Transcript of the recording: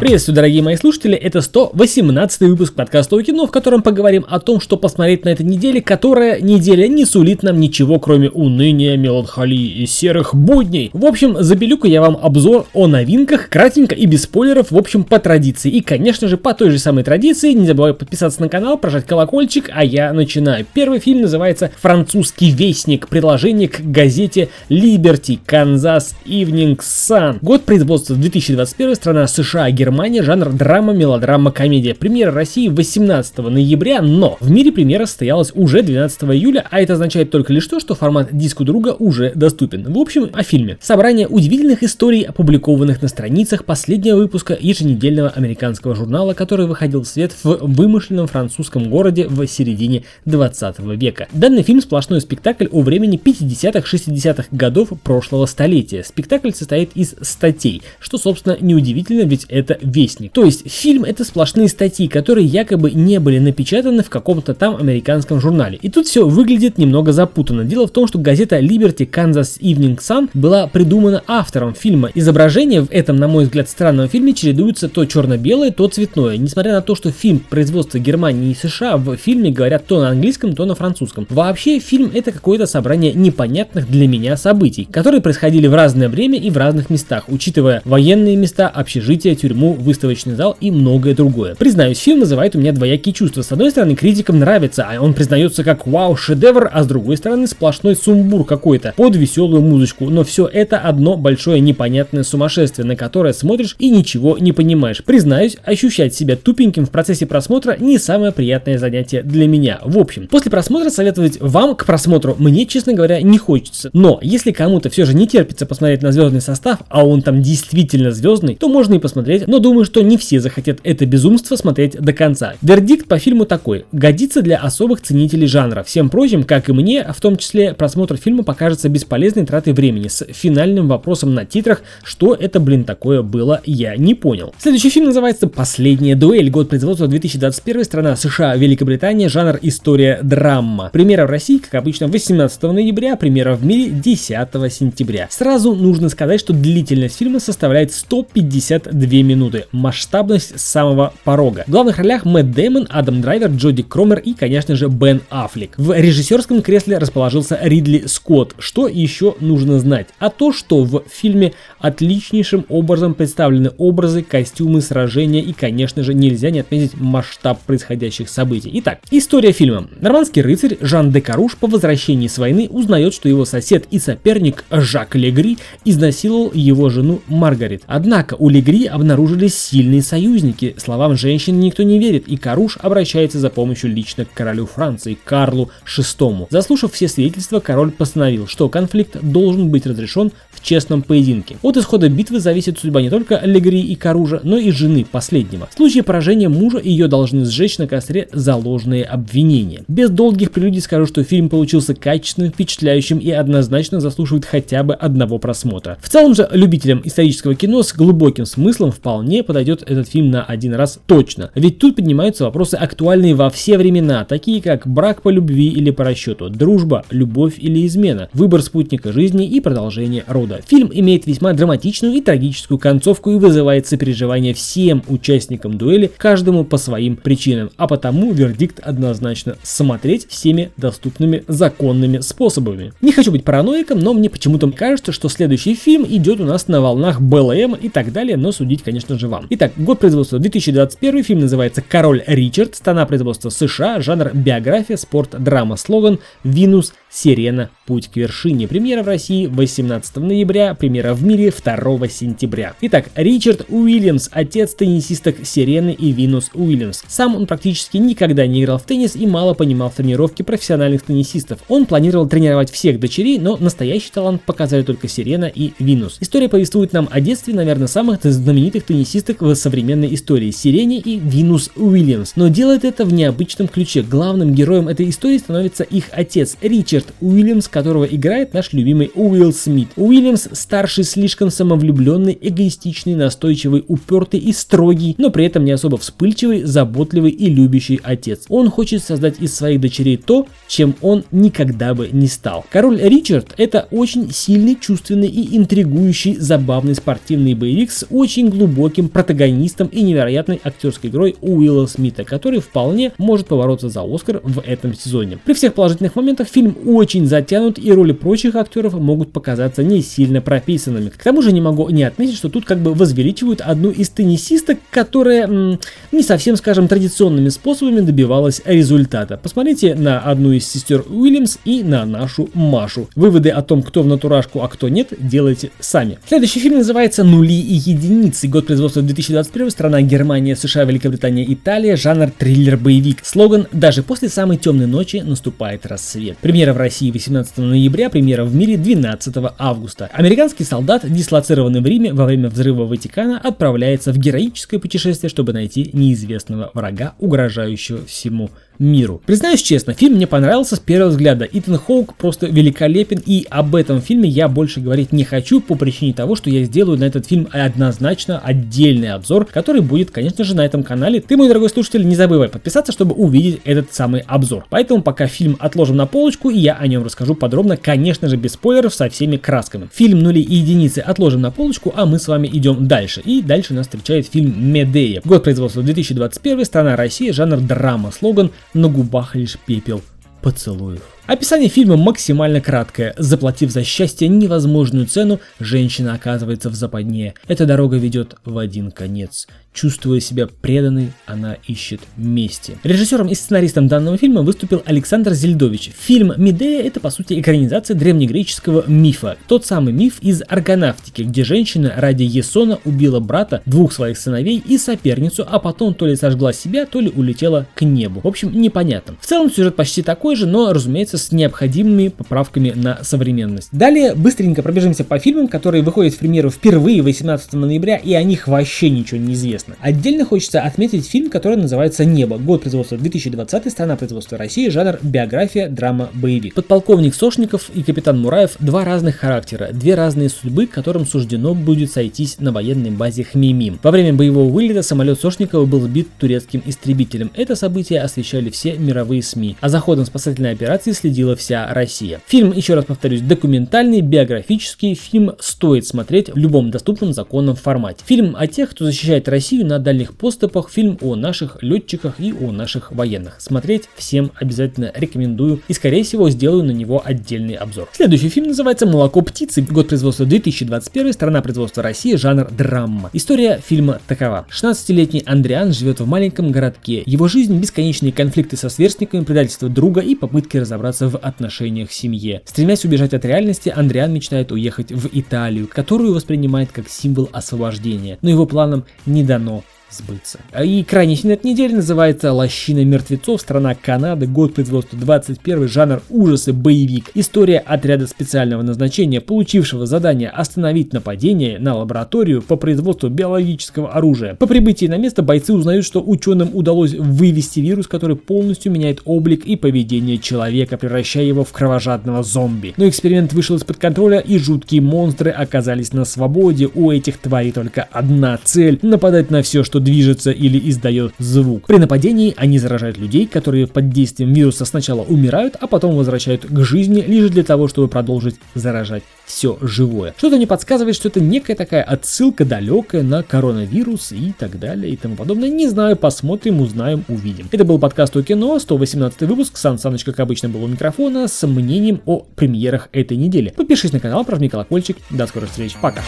Приветствую, дорогие мои слушатели, это 118 выпуск подкаста о кино, в котором поговорим о том, что посмотреть на этой неделе, которая неделя не сулит нам ничего, кроме уныния, меланхолии и серых будней. В общем, забелюка я вам обзор о новинках, кратенько и без спойлеров, в общем, по традиции. И, конечно же, по той же самой традиции, не забывай подписаться на канал, прожать колокольчик, а я начинаю. Первый фильм называется «Французский вестник», приложение к газете Liberty, Kansas Evening Sun. Год производства 2021, страна США, Германия Германия, жанр драма, мелодрама, комедия. Премьера России 18 ноября, но в мире премьера состоялась уже 12 июля, а это означает только лишь то, что формат диску друга уже доступен. В общем, о фильме. Собрание удивительных историй, опубликованных на страницах последнего выпуска еженедельного американского журнала, который выходил в свет в вымышленном французском городе в середине 20 века. Данный фильм сплошной спектакль о времени 50-х, 60-х годов прошлого столетия. Спектакль состоит из статей, что, собственно, неудивительно, ведь это Вестник. То есть фильм это сплошные статьи, которые якобы не были напечатаны в каком-то там американском журнале. И тут все выглядит немного запутанно. Дело в том, что газета Liberty Kansas Evening Sun была придумана автором фильма. Изображения в этом, на мой взгляд, странном фильме чередуются то черно-белое, то цветное. Несмотря на то, что фильм производства Германии и США, в фильме говорят то на английском, то на французском. Вообще, фильм это какое-то собрание непонятных для меня событий, которые происходили в разное время и в разных местах, учитывая военные места, общежития, тюрьму, выставочный зал и многое другое. Признаюсь, фильм вызывает у меня двоякие чувства. С одной стороны, критикам нравится, а он признается как вау, шедевр, а с другой стороны, сплошной сумбур какой-то под веселую музычку. Но все это одно большое непонятное сумасшествие, на которое смотришь и ничего не понимаешь. Признаюсь, ощущать себя тупеньким в процессе просмотра не самое приятное занятие для меня. В общем, после просмотра советовать вам к просмотру мне, честно говоря, не хочется. Но если кому-то все же не терпится посмотреть на звездный состав, а он там действительно звездный, то можно и посмотреть, но думаю, что не все захотят это безумство смотреть до конца. Вердикт по фильму такой. Годится для особых ценителей жанра. Всем прочим, как и мне, в том числе просмотр фильма покажется бесполезной тратой времени с финальным вопросом на титрах, что это, блин, такое было, я не понял. Следующий фильм называется «Последняя дуэль». Год производства 2021, страна США, Великобритания, жанр история драма. Премьера в России, как обычно, 18 ноября, премьера в мире 10 сентября. Сразу нужно сказать, что длительность фильма составляет 152 минуты годы. Масштабность с самого порога. В главных ролях Мэтт Дэймон, Адам Драйвер, Джоди Кромер и, конечно же, Бен Аффлек. В режиссерском кресле расположился Ридли Скотт. Что еще нужно знать? А то, что в фильме отличнейшим образом представлены образы, костюмы, сражения и, конечно же, нельзя не отметить масштаб происходящих событий. Итак, история фильма. Нормандский рыцарь Жан де Каруш по возвращении с войны узнает, что его сосед и соперник Жак Легри изнасиловал его жену Маргарет. Однако у Легри обнаружили были сильные союзники. Словам женщин никто не верит, и Каруш обращается за помощью лично к королю Франции, Карлу VI. Заслушав все свидетельства, король постановил, что конфликт должен быть разрешен в честном поединке. От исхода битвы зависит судьба не только Легри и Каружа, но и жены последнего. В случае поражения мужа ее должны сжечь на костре за ложные обвинения. Без долгих прелюдий скажу, что фильм получился качественным, впечатляющим и однозначно заслуживает хотя бы одного просмотра. В целом же любителям исторического кино с глубоким смыслом вполне мне подойдет этот фильм на один раз точно. Ведь тут поднимаются вопросы актуальные во все времена, такие как брак по любви или по расчету, дружба, любовь или измена, выбор спутника жизни и продолжение рода. Фильм имеет весьма драматичную и трагическую концовку и вызывает сопереживание всем участникам дуэли, каждому по своим причинам, а потому вердикт однозначно смотреть всеми доступными законными способами. Не хочу быть параноиком, но мне почему-то кажется, что следующий фильм идет у нас на волнах БЛМ и так далее, но судить, конечно же, вам. Итак, год производства 2021, фильм называется «Король Ричард», страна производства США, жанр биография, спорт, драма, слоган «Винус Сирена. Путь к вершине». Премьера в России 18 ноября, премьера в мире 2 сентября. Итак, Ричард Уильямс, отец теннисисток Сирены и Винус Уильямс. Сам он практически никогда не играл в теннис и мало понимал в тренировке профессиональных теннисистов. Он планировал тренировать всех дочерей, но настоящий талант показали только Сирена и Винус. История повествует нам о детстве, наверное, самых знаменитых теннисисток в современной истории Сирене и Винус Уильямс. Но делает это в необычном ключе. Главным героем этой истории становится их отец Ричард Уильямс, которого играет наш любимый Уилл Смит. Уильямс старший, слишком самовлюбленный, эгоистичный, настойчивый, упертый и строгий, но при этом не особо вспыльчивый, заботливый и любящий отец. Он хочет создать из своих дочерей то, чем он никогда бы не стал. Король Ричард это очень сильный, чувственный и интригующий, забавный спортивный боевик с очень глубоким глубоким протагонистом и невероятной актерской игрой Уилла Смита, который вполне может побороться за Оскар в этом сезоне. При всех положительных моментах фильм очень затянут и роли прочих актеров могут показаться не сильно прописанными. К тому же не могу не отметить, что тут как бы возвеличивают одну из теннисисток, которая м, не совсем, скажем, традиционными способами добивалась результата. Посмотрите на одну из сестер Уильямс и на нашу Машу. Выводы о том, кто в натурашку, а кто нет, делайте сами. Следующий фильм называется «Нули и единицы». Год производства 2021, страна Германия, США, Великобритания, Италия, жанр триллер-боевик. Слоган «Даже после самой темной ночи наступает рассвет». Премьера в России 18 ноября, премьера в мире 12 августа. Американский солдат, дислоцированный в Риме во время взрыва Ватикана, отправляется в героическое путешествие, чтобы найти неизвестного врага, угрожающего всему миру. Признаюсь честно, фильм мне понравился с первого взгляда. Итан Хоук просто великолепен, и об этом фильме я больше говорить не хочу по причине того, что я сделаю на этот фильм однозначно отдельный обзор, который будет, конечно же, на этом канале. Ты, мой дорогой слушатель, не забывай подписаться, чтобы увидеть этот самый обзор. Поэтому пока фильм отложим на полочку, и я о нем расскажу подробно, конечно же, без спойлеров, со всеми красками. Фильм «Нули и единицы» отложим на полочку, а мы с вами идем дальше. И дальше нас встречает фильм «Медея». Год производства 2021, страна Россия, жанр драма, слоган на губах лишь пепел поцелуев. Описание фильма максимально краткое. Заплатив за счастье невозможную цену, женщина оказывается в западне. Эта дорога ведет в один конец. Чувствуя себя преданной, она ищет мести. Режиссером и сценаристом данного фильма выступил Александр Зельдович. Фильм «Медея» — это, по сути, экранизация древнегреческого мифа. Тот самый миф из аргонавтики, где женщина ради Есона убила брата, двух своих сыновей и соперницу, а потом то ли сожгла себя, то ли улетела к небу. В общем, непонятно. В целом сюжет почти такой же, но, разумеется, с необходимыми поправками на современность. Далее быстренько пробежимся по фильмам, которые выходят в премьеру впервые 18 ноября, и о них вообще ничего не известно. Отдельно хочется отметить фильм, который называется «Небо». Год производства 2020, страна производства России, жанр биография, драма, боевик. Подполковник Сошников и капитан Мураев – два разных характера, две разные судьбы, которым суждено будет сойтись на военной базе Хмимим. Во время боевого вылета самолет Сошникова был сбит турецким истребителем. Это событие освещали все мировые СМИ, а за ходом спасательной операции следила вся Россия. Фильм, еще раз повторюсь, документальный, биографический, фильм стоит смотреть в любом доступном законном формате. Фильм о тех, кто защищает Россию на дальних поступах, фильм о наших летчиках и о наших военных. Смотреть всем обязательно рекомендую и скорее всего сделаю на него отдельный обзор. Следующий фильм называется «Молоко птицы», год производства 2021, страна производства России, жанр драма. История фильма такова. 16-летний Андриан живет в маленьком городке. Его жизнь – бесконечные конфликты со сверстниками, предательство друга и попытки разобраться в отношениях в семье. Стремясь убежать от реальности, Андриан мечтает уехать в Италию, которую воспринимает как символ освобождения. Но его планам не дано сбыться. И крайний фильм этой недели называется «Лощина мертвецов. Страна Канады. Год производства 21. Жанр ужасы. Боевик. История отряда специального назначения, получившего задание остановить нападение на лабораторию по производству биологического оружия. По прибытии на место бойцы узнают, что ученым удалось вывести вирус, который полностью меняет облик и поведение человека, превращая его в кровожадного зомби. Но эксперимент вышел из-под контроля, и жуткие монстры оказались на свободе. У этих тварей только одна цель – нападать на все, что что движется или издает звук. При нападении они заражают людей, которые под действием вируса сначала умирают, а потом возвращают к жизни лишь для того, чтобы продолжить заражать все живое. Что-то не подсказывает, что это некая такая отсылка далекая на коронавирус и так далее и тому подобное. Не знаю, посмотрим, узнаем, увидим. Это был подкаст о кино, 118 выпуск. Сан Саныч, как обычно, был у микрофона с мнением о премьерах этой недели. Подпишись на канал, прожми колокольчик. До скорых встреч. Пока.